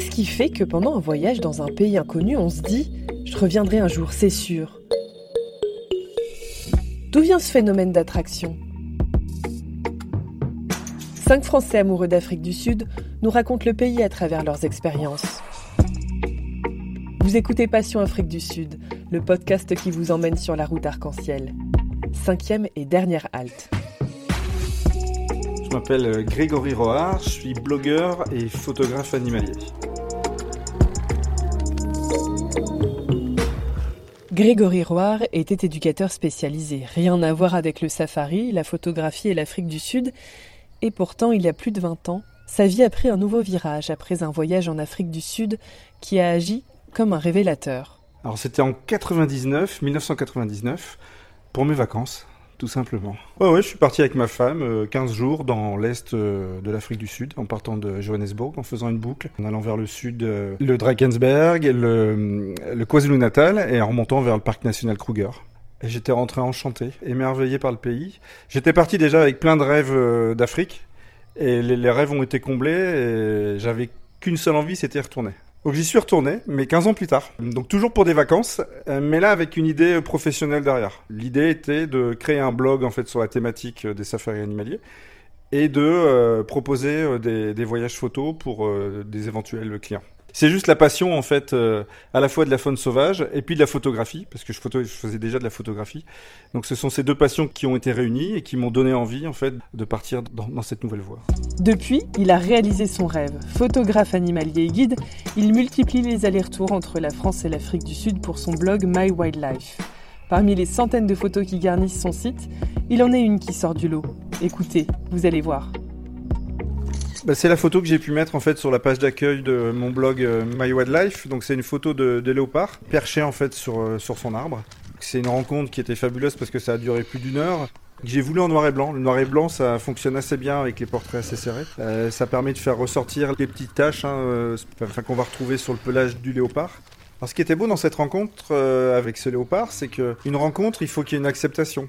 Qu'est-ce qui fait que pendant un voyage dans un pays inconnu, on se dit ⁇ Je reviendrai un jour, c'est sûr ⁇ D'où vient ce phénomène d'attraction? Cinq Français amoureux d'Afrique du Sud nous racontent le pays à travers leurs expériences. Vous écoutez Passion Afrique du Sud, le podcast qui vous emmène sur la route arc-en-ciel. Cinquième et dernière halte. Je m'appelle Grégory Roard, je suis blogueur et photographe animalier. Grégory Roard était éducateur spécialisé. Rien à voir avec le safari, la photographie et l'Afrique du Sud. Et pourtant, il y a plus de 20 ans, sa vie a pris un nouveau virage après un voyage en Afrique du Sud qui a agi comme un révélateur. Alors c'était en 99, 1999, pour mes vacances tout simplement. Ouais, je suis parti avec ma femme 15 euh, jours dans l'est euh, de l'Afrique du Sud, en partant de Johannesburg, en faisant une boucle, en allant vers le sud, euh, le Drakensberg, le, le KwaZulu-Natal, et en remontant vers le parc national Kruger. Et j'étais rentré enchanté, émerveillé par le pays. J'étais parti déjà avec plein de rêves d'Afrique, et les, les, rêves ont été comblés, et j'avais qu'une seule envie, c'était retourner. Donc j'y suis retourné, mais 15 ans plus tard. Donc toujours pour des vacances, euh, mais là avec une idée professionnelle derrière. L'idée était de créer un blog en fait sur la thématique euh, des safaris animaliers et de euh, proposer des, des, voyages photos pour des éventuels clients. C'est juste la passion en fait euh, à la fois de la faune sauvage et puis de la photographie parce que je, faisais déjà de la photographie. Donc ce sont ces deux passions qui ont été réunies et qui m'ont donné envie en fait de partir dans, dans, cette nouvelle voie. Depuis, il a réalisé son rêve. Photographe animalier et guide, il multiplie les allers-retours entre la France et l'Afrique du Sud pour son blog My Wildlife. Parmi les centaines de photos qui garnissent son site, il en est une qui sort du lot. Écoutez, vous allez voir. Bah, c'est la photo que j'ai pu mettre en fait sur la page d'accueil de mon blog euh, My Wildlife. Donc c'est une photo de, léopard perché en fait sur, euh, sur son arbre. C'est une rencontre qui était fabuleuse parce que ça a duré plus d'une heure. J'ai voulu en noir et blanc. Le noir et blanc, ça fonctionne assez bien avec les portraits assez serrés. Euh, ça permet de faire ressortir les petites taches hein, euh, qu'on va retrouver sur le pelage du léopard. Alors, ce qui était beau dans cette rencontre avec ce léopard, c'est qu'une rencontre, il faut qu'il y ait une acceptation.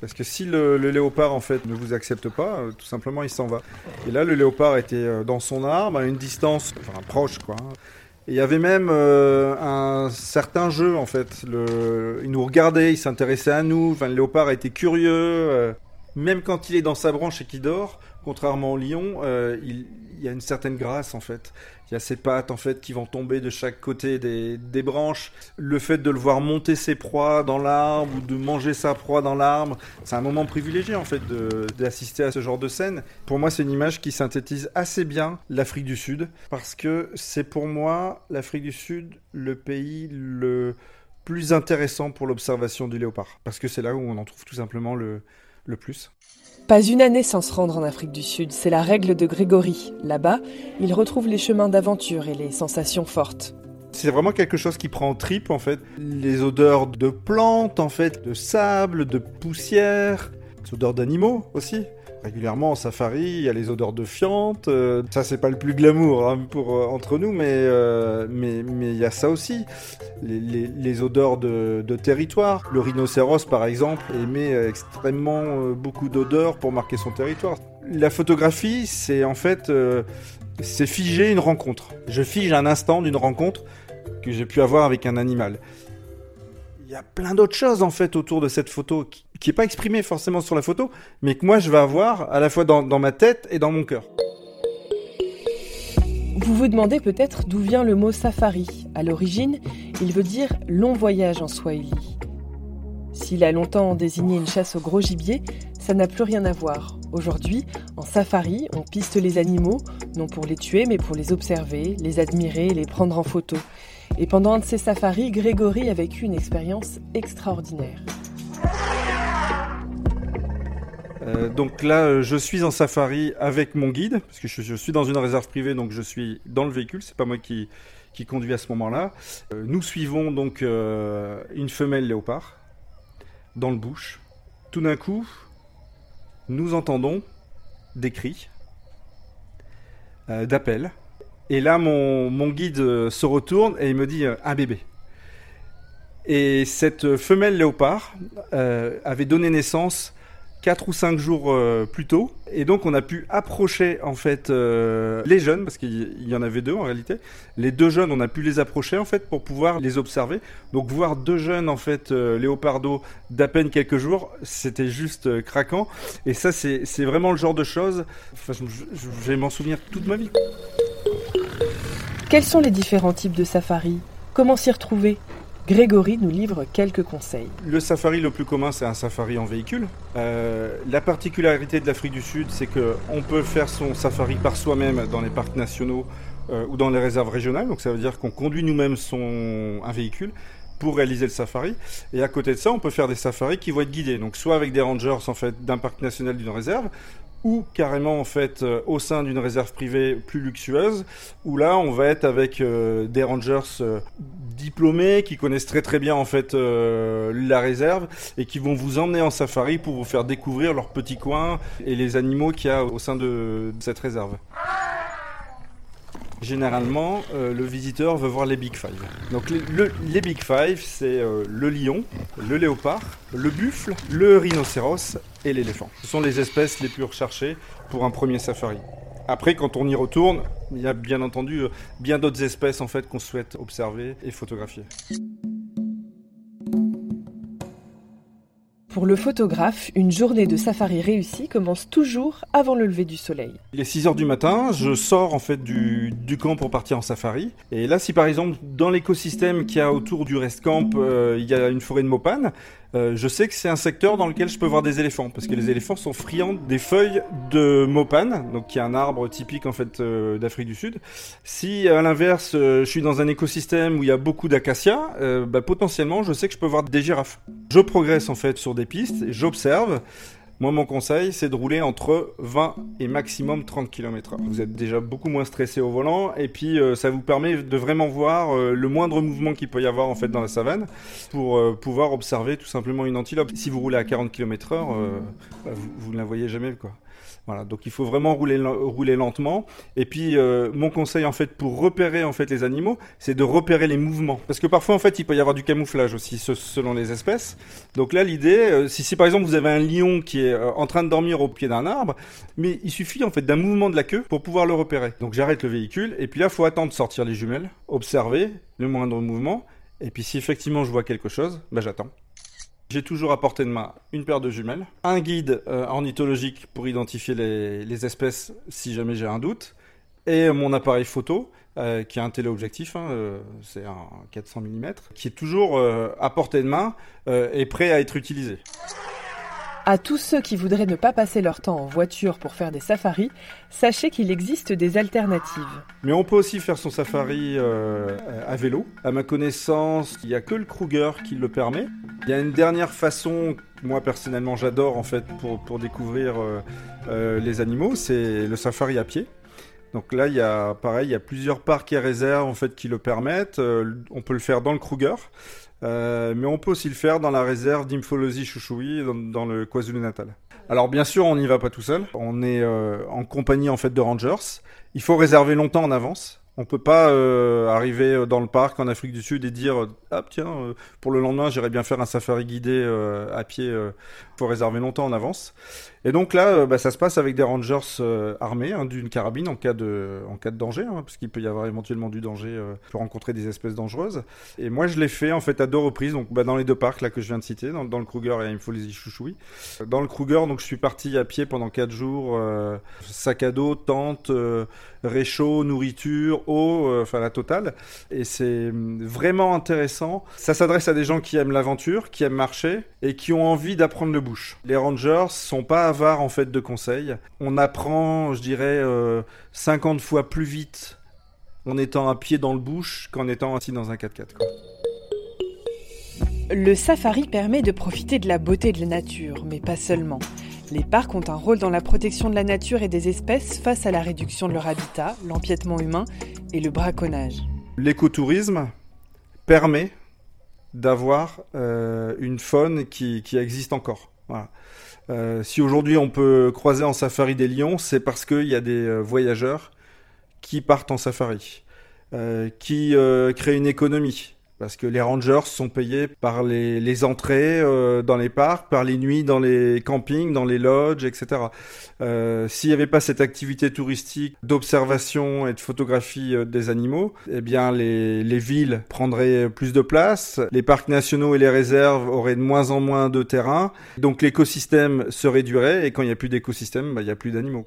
Parce que si le, léopard en fait ne vous accepte pas, euh, tout simplement il s'en va. Et là le léopard était euh, dans son arbre à une distance, enfin proche quoi. Et il y avait même euh, un certain jeu en fait. Il nous regardait, il s'intéressait à nous. Le léopard était curieux. Même quand il est dans sa branche et qu'il dort, contrairement au lion, il, il, y a une certaine grâce en fait. Il y a ses pattes en fait qui vont tomber de chaque côté des, branches. Le fait de le voir monter ses proies dans l'arbre ou de manger sa proie dans l'arbre, c'est un moment privilégié en fait d'assister à ce genre de scène. Pour moi, c'est une image qui synthétise assez bien l'Afrique du Sud parce que c'est pour moi l'Afrique du Sud le pays le plus intéressant pour l'observation du léopard parce que c'est là où on en trouve tout simplement le, le plus. Pas une année sans se rendre en Afrique du Sud, c'est la règle de Grégory. Là-bas, il retrouve les chemins d'aventure et les sensations fortes. C'est vraiment quelque chose qui prend en trip en fait. Les odeurs de plantes en fait, de sable, de poussière, les odeurs d'animaux aussi régulièrement en safari, il y a les odeurs de fiente. Euh, ça, c'est pas le plus glamour hein, pour euh, entre nous, mais euh, il y a ça aussi. Les, odeurs de, territoire. Le rhinocéros, par exemple, émet extrêmement euh, beaucoup d'odeurs pour marquer son territoire. La photographie, c'est en fait c'est figer une rencontre. Je fige un instant d'une rencontre que j'ai pu avoir avec un animal il y a plein d'autres choses en fait autour de cette photo qui, qui est pas exprimée forcément sur la photo, mais que moi je vais avoir à la fois dans, dans ma tête et dans mon cœur. Vous vous demandez peut-être d'où vient le mot safari. À l'origine, il veut dire long voyage en swahili. S'il a longtemps désigné une chasse au gros gibier, ça n'a plus rien à voir. Aujourd'hui, en safari, on piste les animaux, non pour les tuer, mais pour les observer, les admirer, les prendre en photo. Et pendant un de ces safaris, Grégory a vécu une expérience extraordinaire. Euh, donc là, euh, je suis en safari avec mon guide, parce que je, suis dans une réserve privée, donc je suis dans le véhicule, c'est pas moi qui, qui conduis à ce moment-là. Euh, nous suivons donc une femelle léopard dans le bush. Tout d'un coup, nous entendons des cris d'appel et là, mon, mon, guide se retourne et il me dit un bébé. Et cette femelle léopard avait donné naissance 4 ou 5 jours euh, plus tôt. Et donc on a pu approcher en fait euh, les jeunes, parce qu'il y en avait deux en réalité. Les deux jeunes, on a pu les approcher en fait pour pouvoir les observer. Donc voir deux jeunes en fait euh, léopardo d'à peine quelques jours, c'était juste craquant. Et ça c'est vraiment le genre de choses, je, je vais m'en souvenir toute ma vie. Quels sont les différents types de safari Comment s'y retrouver? Grégory nous livre quelques conseils. Le safari le plus commun, c'est un safari en véhicule. Euh, la particularité de l'Afrique du Sud, c'est qu'on peut faire son safari par soi-même dans les parcs nationaux euh, ou dans les réserves régionales. Donc ça veut dire qu'on conduit nous-mêmes son un véhicule pour réaliser le safari. Et à côté de ça, on peut faire des safaris qui vont être guidés. Donc soit avec des rangers d'un parc national d'une réserve, ou carrément en fait euh, au sein d'une réserve privée plus luxueuse, où là on va être avec euh, des rangers euh, diplômés qui connaissent très très bien en fait la réserve et qui vont vous emmener en safari pour vous faire découvrir leurs petits coins et les animaux qu'il y a au sein de cette réserve. Généralement, euh, le visiteur veut voir les Big Five. Donc les, Big Five, c'est euh, le lion, le léopard, le buffle, le rhinocéros et l'éléphant. Ce sont les espèces les plus recherchées pour un premier safari. Après, quand on y retourne, il y a bien entendu euh, bien d'autres espèces en fait qu'on souhaite observer et photographier. Pour le photographe, une journée de safari réussie commence toujours avant le lever du soleil. Il est 6 heures du matin, je sors en fait du, camp pour partir en safari. Et là, si par exemple dans l'écosystème qu'il y a autour du rest camp, euh, il y a une forêt de mopane, euh, je sais que c'est un secteur dans lequel je peux voir des éléphants parce que les éléphants sont friands des feuilles de mopane, donc qui est un arbre typique en fait euh, d'Afrique du Sud. Si à l'inverse, je suis dans un écosystème où il y a beaucoup d'acacias, bah, potentiellement, je sais que je peux voir des girafes. Je progresse en fait sur des pistes, j'observe. Moi, mon conseil, c'est de rouler entre 20 et maximum 30 km/h. Vous êtes déjà beaucoup moins stressé au volant, et puis euh, ça vous permet de vraiment voir euh, le moindre mouvement qu'il peut y avoir en fait dans la savane pour euh, pouvoir observer tout simplement une antilope. Si vous roulez à 40 km/h, bah, vous, vous, ne la voyez jamais, quoi. Voilà, donc il faut vraiment rouler, lentement. Et puis euh, mon conseil en fait pour repérer en fait les animaux, c'est de repérer les mouvements, parce que parfois en fait il peut y avoir du camouflage aussi selon les espèces. Donc là l'idée, euh, si, si, par exemple vous avez un lion qui est euh, en train de dormir au pied d'un arbre, mais il suffit en fait d'un mouvement de la queue pour pouvoir le repérer. Donc j'arrête le véhicule et puis là faut attendre de sortir les jumelles, observer le moindre mouvement. Et puis si effectivement je vois quelque chose, ben j'attends. J'ai toujours à portée de main une paire de jumelles, un guide euh, ornithologique pour identifier les, espèces si jamais j'ai un doute, et mon appareil photo euh, qui est un téléobjectif, hein, euh, c'est un 400 mm, qui est toujours à portée de main et prêt à être utilisé. À tous ceux qui voudraient ne pas passer leur temps en voiture pour faire des safaris, sachez qu'il existe des alternatives. Mais on peut aussi faire son safari euh, à vélo. À ma connaissance, il n'y a que le Kruger qui le permet. Il y a une dernière façon, moi personnellement j'adore en fait pour, découvrir euh, euh, les animaux, c'est le safari à pied. Donc là, il y a pareil, il y a plusieurs parcs et réserves en fait qui le permettent. on peut le faire dans le Kruger. Euh, mais on peut aussi le faire dans la réserve d'Impholosie Chouchoui dans, le KwaZulu-Natal. Alors bien sûr, on n'y va pas tout seul. On est euh, en compagnie en fait de rangers. Il faut réserver longtemps en avance. On peut pas euh, arriver dans le parc en Afrique du Sud et dire ah tiens pour le lendemain j'irai bien faire un safari guidé à pied. Il faut réserver longtemps en avance. Et donc là, euh, bah, ça se passe avec des rangers euh, armés hein, d'une carabine en cas de, en cas de danger, hein, parce qu'il peut y avoir éventuellement du danger, euh, peut rencontrer des espèces dangereuses. Et moi, je l'ai fait en fait à deux reprises, donc bah, dans les deux parcs là que je viens de citer, dans, le Kruger et à Impholosie Chouchoui. Dans le Kruger, donc je suis parti à pied pendant quatre jours, sac à dos, tente, réchaud, nourriture, eau, enfin la totale. Et c'est hum, vraiment intéressant. Ça s'adresse à des gens qui aiment l'aventure, qui aiment marcher et qui ont envie d'apprendre le bush. Les rangers sont pas avare en fait de conseils. On apprend, je dirais, 50 euh, fois plus vite en étant un pied dans le bush qu'en étant assis dans un 4x4. Le safari permet de profiter de la beauté de la nature, mais pas seulement. Les parcs ont un rôle dans la protection de la nature et des espèces face à la réduction de leur habitat, l'empiètement humain et le braconnage. L'écotourisme permet d'avoir euh, une faune qui, qui existe encore. Euh, si aujourd'hui on peut croiser en safari des lions, c'est parce qu'il y a des euh, voyageurs qui partent en safari, euh, qui créent une économie. Parce que les rangers sont payés par les, entrées euh, dans les parcs, par les nuits dans les campings, dans les lodges, etc. Euh, S'il n'y avait pas cette activité touristique d'observation et de photographie euh, des animaux, eh bien les, les villes prendraient plus de place, les parcs nationaux et les réserves auraient de moins en moins de terrain, donc l'écosystème se réduirait et quand il n'y a plus d'écosystème, bah, il n'y a plus d'animaux.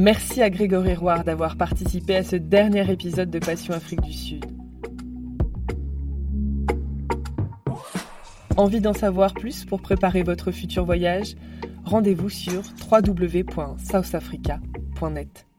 Merci à Grégory Roire d'avoir participé à ce dernier épisode de Passion Afrique du Sud. Envie d'en savoir plus pour préparer votre futur voyage? Rendez-vous sur www.southafrica.net.